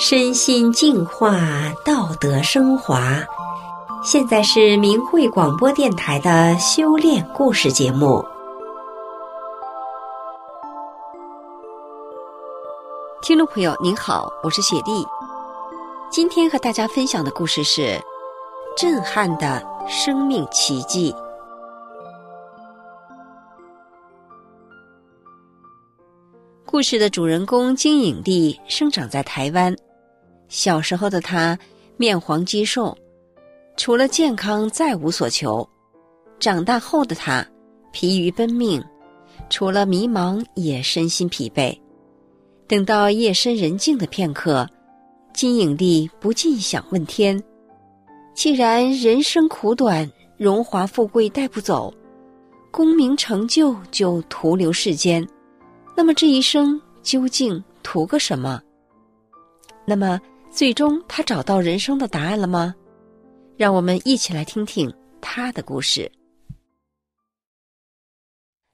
身心净化，道德升华。现在是明慧广播电台的修炼故事节目。听众朋友您好，我是雪莉。今天和大家分享的故事是震撼的生命奇迹。故事的主人公金影帝生长在台湾。小时候的他面黄肌瘦，除了健康再无所求。长大后的他疲于奔命，除了迷茫也身心疲惫。等到夜深人静的片刻，金影帝不禁想问天：既然人生苦短，荣华富贵带不走，功名成就就徒留世间，那么这一生究竟图个什么？那么。最终，他找到人生的答案了吗？让我们一起来听听他的故事。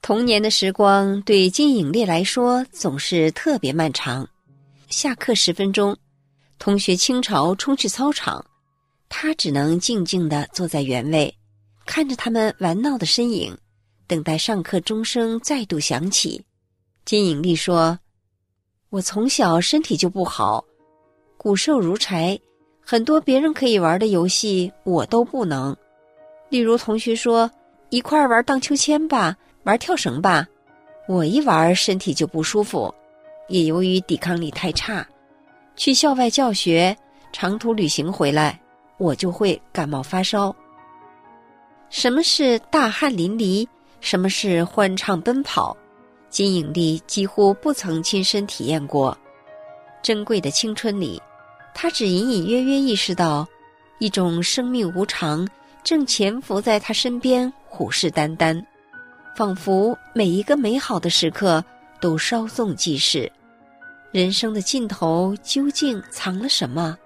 童年的时光对金影丽来说总是特别漫长。下课十分钟，同学倾巢冲去操场，他只能静静的坐在原位，看着他们玩闹的身影，等待上课钟声再度响起。金影丽说：“我从小身体就不好。”骨瘦如柴，很多别人可以玩的游戏我都不能。例如，同学说一块玩荡秋千吧，玩跳绳吧，我一玩身体就不舒服。也由于抵抗力太差，去校外教学、长途旅行回来，我就会感冒发烧。什么是大汗淋漓？什么是欢畅奔跑？金影丽几乎不曾亲身体验过。珍贵的青春里。他只隐隐约约意识到，一种生命无常正潜伏在他身边，虎视眈眈，仿佛每一个美好的时刻都稍纵即逝。人生的尽头究竟藏了什么？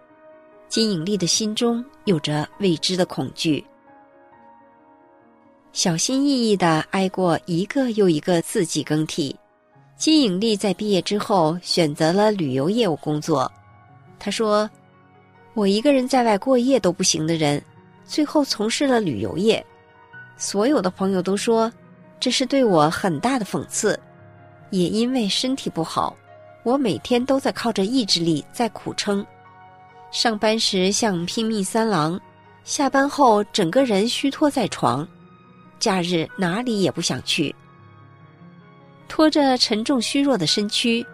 金影丽的心中有着未知的恐惧。小心翼翼地挨过一个又一个四季更替，金影丽在毕业之后选择了旅游业务工作。他说：“我一个人在外过夜都不行的人，最后从事了旅游业。所有的朋友都说，这是对我很大的讽刺。也因为身体不好，我每天都在靠着意志力在苦撑。上班时像拼命三郎，下班后整个人虚脱在床，假日哪里也不想去。拖着沉重虚弱的身躯，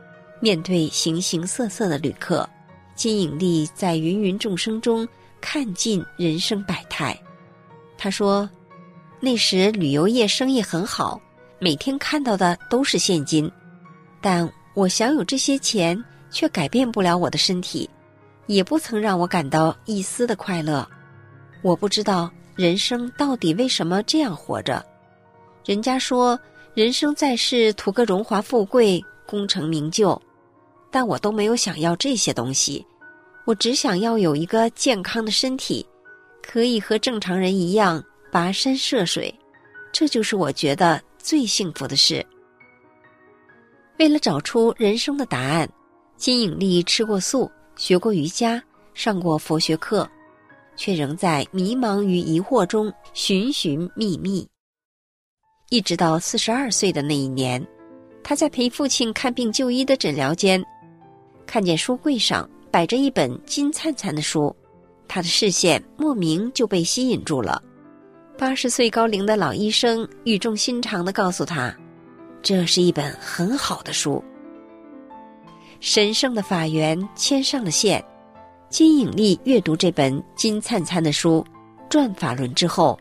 面对形形色色的旅客。”金影莉在芸芸众生中看尽人生百态。他说：“那时旅游业生意很好，每天看到的都是现金，但我享有这些钱，却改变不了我的身体，也不曾让我感到一丝的快乐。我不知道人生到底为什么这样活着。人家说人生在世，图个荣华富贵、功成名就。”但我都没有想要这些东西，我只想要有一个健康的身体，可以和正常人一样跋山涉水，这就是我觉得最幸福的事。为了找出人生的答案，金影丽吃过素，学过瑜伽，上过佛学课，却仍在迷茫与疑惑中寻寻觅觅。一直到四十二岁的那一年，他在陪父亲看病就医的诊疗间。看见书柜上摆着一本金灿灿的书，他的视线莫名就被吸引住了。八十岁高龄的老医生语重心长地告诉他：“这是一本很好的书。”神圣的法缘牵上了线。金影莉阅读这本金灿灿的书《转法轮》之后，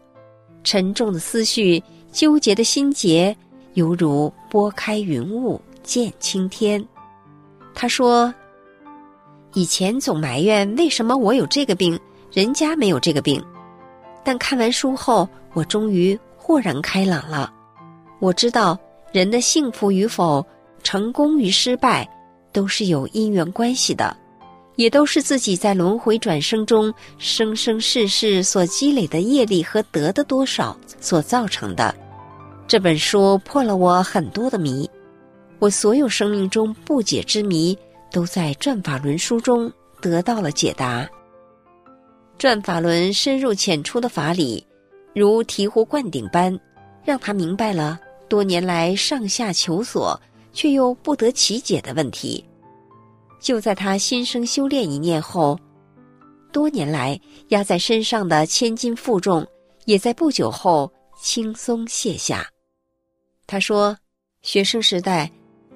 沉重的思绪、纠结的心结，犹如拨开云雾见青天。他说：“以前总埋怨为什么我有这个病，人家没有这个病。但看完书后，我终于豁然开朗了。我知道人的幸福与否、成功与失败，都是有因缘关系的，也都是自己在轮回转生中生生世世所积累的业力和得的多少所造成的。这本书破了我很多的谜。”我所有生命中不解之谜，都在《转法轮》书中得到了解答。转法轮深入浅出的法理，如醍醐灌顶般，让他明白了多年来上下求索却又不得其解的问题。就在他心生修炼一念后，多年来压在身上的千斤负重，也在不久后轻松卸下。他说：“学生时代，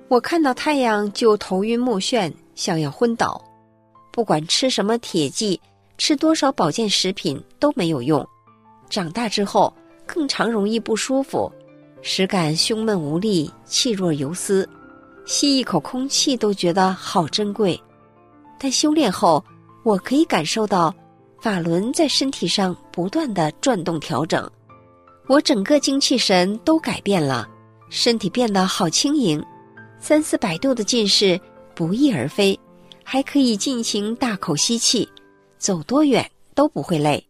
我看到太阳就头晕目眩，想要昏倒。不管吃什么铁剂，吃多少保健食品都没有用。长大之后，更常容易不舒服，时感胸闷无力，气若游丝，吸一口空气都觉得好珍贵。但修炼后，我可以感受到法轮在身体上不断地转动调整，我整个精气神都改变了。”身体变得好轻盈，三四百度的近视不翼而飞，还可以尽情大口吸气，走多远都不会累，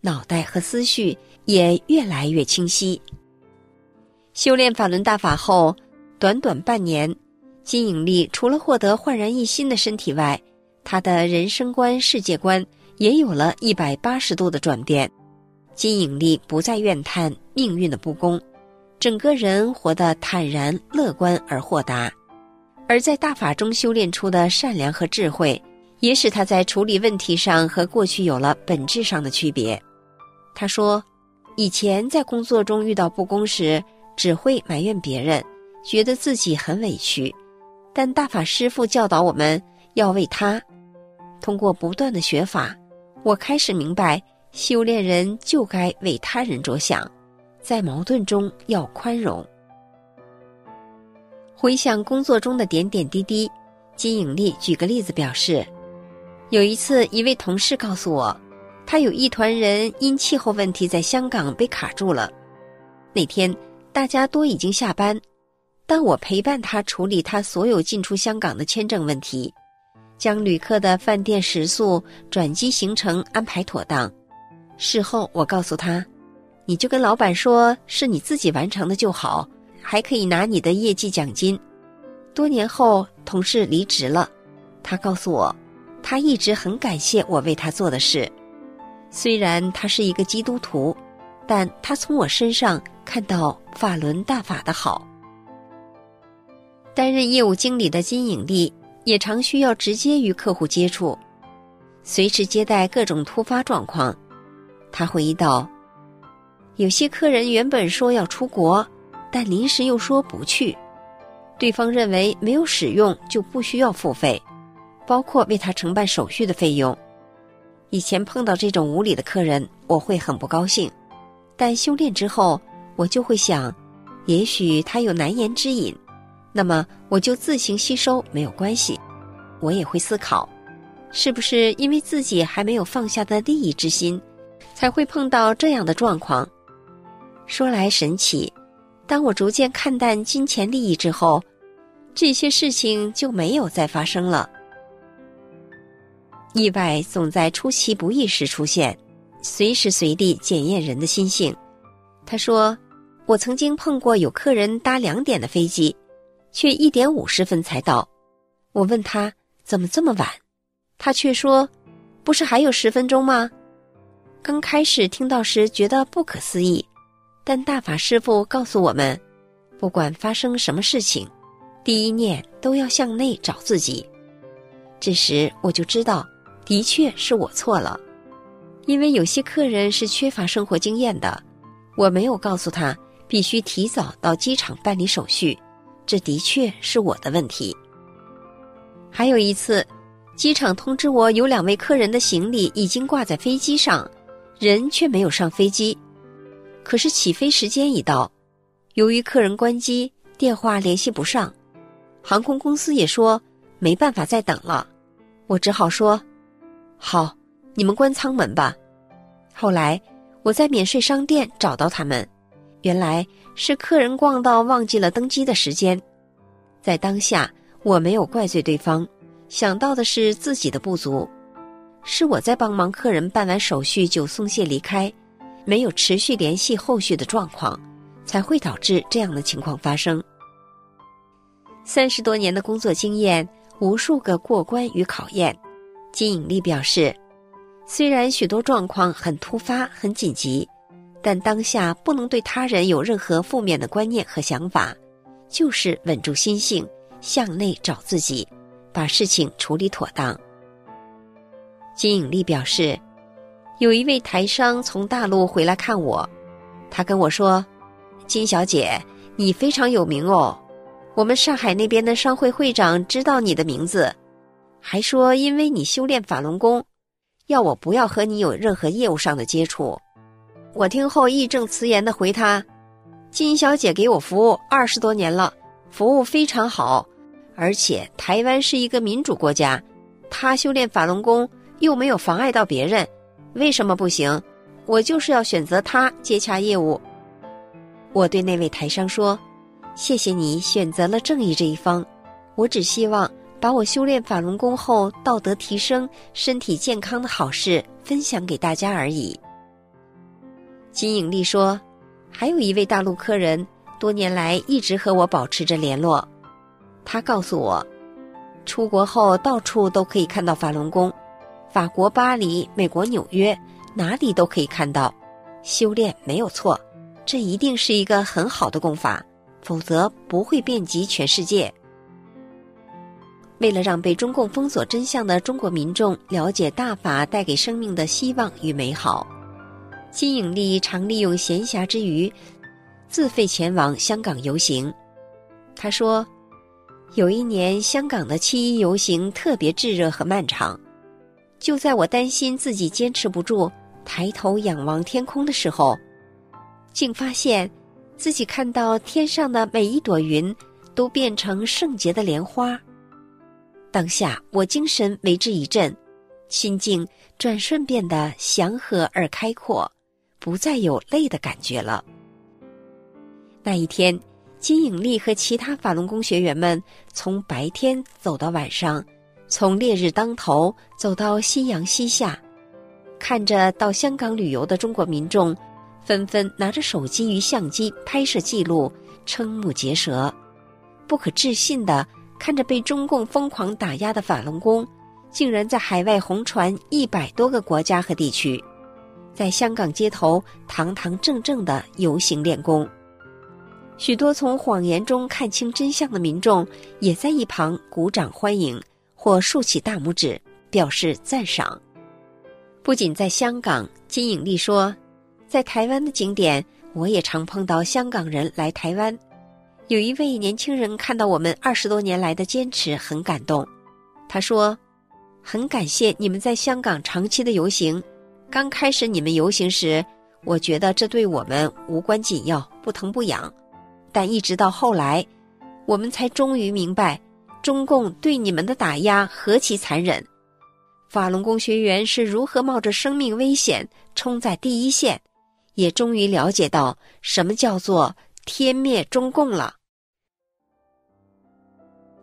脑袋和思绪也越来越清晰。修炼法轮大法后，短短半年，金引力除了获得焕然一新的身体外，他的人生观、世界观也有了一百八十度的转变。金引力不再怨叹命运的不公。整个人活得坦然、乐观而豁达，而在大法中修炼出的善良和智慧，也使他在处理问题上和过去有了本质上的区别。他说：“以前在工作中遇到不公时，只会埋怨别人，觉得自己很委屈。但大法师父教导我们要为他。通过不断的学法，我开始明白，修炼人就该为他人着想。”在矛盾中要宽容。回想工作中的点点滴滴，金颖丽举个例子表示：有一次，一位同事告诉我，他有一团人因气候问题在香港被卡住了。那天大家都已经下班，当我陪伴他处理他所有进出香港的签证问题，将旅客的饭店食宿、转机行程安排妥当。事后我告诉他。你就跟老板说是你自己完成的就好，还可以拿你的业绩奖金。多年后，同事离职了，他告诉我，他一直很感谢我为他做的事。虽然他是一个基督徒，但他从我身上看到法轮大法的好。担任业务经理的金影丽也常需要直接与客户接触，随时接待各种突发状况。他回忆道。有些客人原本说要出国，但临时又说不去，对方认为没有使用就不需要付费，包括为他承办手续的费用。以前碰到这种无理的客人，我会很不高兴，但修炼之后，我就会想，也许他有难言之隐，那么我就自行吸收没有关系。我也会思考，是不是因为自己还没有放下的利益之心，才会碰到这样的状况。说来神奇，当我逐渐看淡金钱利益之后，这些事情就没有再发生了。意外总在出其不意时出现，随时随地检验人的心性。他说：“我曾经碰过有客人搭两点的飞机，却一点五十分才到。我问他怎么这么晚，他却说：‘不是还有十分钟吗？’刚开始听到时觉得不可思议。”但大法师父告诉我们，不管发生什么事情，第一念都要向内找自己。这时我就知道，的确是我错了，因为有些客人是缺乏生活经验的，我没有告诉他必须提早到机场办理手续，这的确是我的问题。还有一次，机场通知我有两位客人的行李已经挂在飞机上，人却没有上飞机。可是起飞时间已到，由于客人关机，电话联系不上，航空公司也说没办法再等了，我只好说：“好，你们关舱门吧。”后来我在免税商店找到他们，原来是客人逛到忘记了登机的时间。在当下，我没有怪罪对方，想到的是自己的不足，是我在帮忙客人办完手续就松懈离开。没有持续联系后续的状况，才会导致这样的情况发生。三十多年的工作经验，无数个过关与考验，金颖丽表示，虽然许多状况很突发、很紧急，但当下不能对他人有任何负面的观念和想法，就是稳住心性，向内找自己，把事情处理妥当。金颖丽表示，有一位台商从大陆回来看我，他跟我说：“金小姐，你非常有名哦，我们上海那边的商会会长知道你的名字，还说因为你修炼法轮功，要我不要和你有任何业务上的接触。”我听后义正辞严地回他：“金小姐给我服务二十多年了，服务非常好，而且台湾是一个民主国家，她修炼法轮功。”又没有妨碍到别人，为什么不行？我就是要选择他接洽业务。我对那位台商说：“谢谢你选择了正义这一方。我只希望把我修炼法轮功后道德提升、身体健康的好事分享给大家而已。”金引力说：“还有一位大陆客人，多年来一直和我保持着联络。他告诉我，出国后到处都可以看到法轮功。”法国巴黎、美国纽约，哪里都可以看到。修炼没有错，这一定是一个很好的功法，否则不会遍及全世界。为了让被中共封锁真相的中国民众了解大法带给生命的希望与美好，金引力常利用闲暇之余，自费前往香港游行。他说，有一年香港的七一游行特别炙热和漫长。就在我担心自己坚持不住，抬头仰望天空的时候，竟发现自己看到天上的每一朵云都变成圣洁的莲花。当下我精神为之一振，心境转瞬变得祥和而开阔，不再有累的感觉了。那一天，金引力和其他法轮功学员们从白天走到晚上。从烈日当头走到夕阳西下，看着到香港旅游的中国民众，纷纷拿着手机与相机拍摄记录，瞠目结舌，不可置信地看着被中共疯狂打压的法轮功，竟然在海外红传一百多个国家和地区，在香港街头堂堂正正地游行练功。许多从谎言中看清真相的民众，也在一旁鼓掌欢迎。或竖起大拇指表示赞赏。不仅在香港，金颖丽说，在台湾的景点，我也常碰到香港人来台湾。有一位年轻人看到我们二十多年来的坚持，很感动。他说：“很感谢你们在香港长期的游行。刚开始你们游行时，我觉得这对我们无关紧要，不疼不痒。但一直到后来，我们才终于明白。”中共对你们的打压何其残忍！法轮功学员是如何冒着生命危险冲在第一线，也终于了解到什么叫做天灭中共了。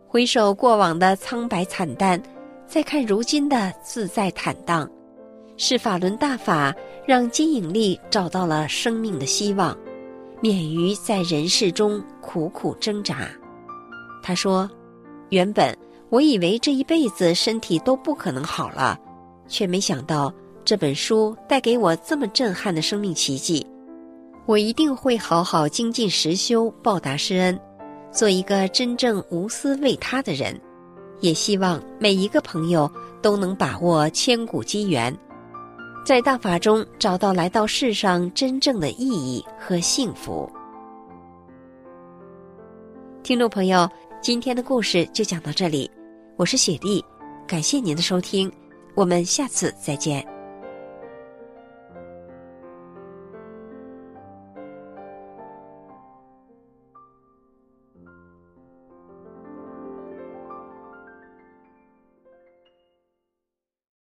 回首过往的苍白惨淡，再看如今的自在坦荡，是法轮大法让金引力找到了生命的希望，免于在人世中苦苦挣扎。他说。原本我以为这一辈子身体都不可能好了，却没想到这本书带给我这么震撼的生命奇迹。我一定会好好精进实修，报答师恩，做一个真正无私为他的人。也希望每一个朋友都能把握千古机缘，在大法中找到来到世上真正的意义和幸福。听众朋友。今天的故事就讲到这里，我是雪莉，感谢您的收听，我们下次再见。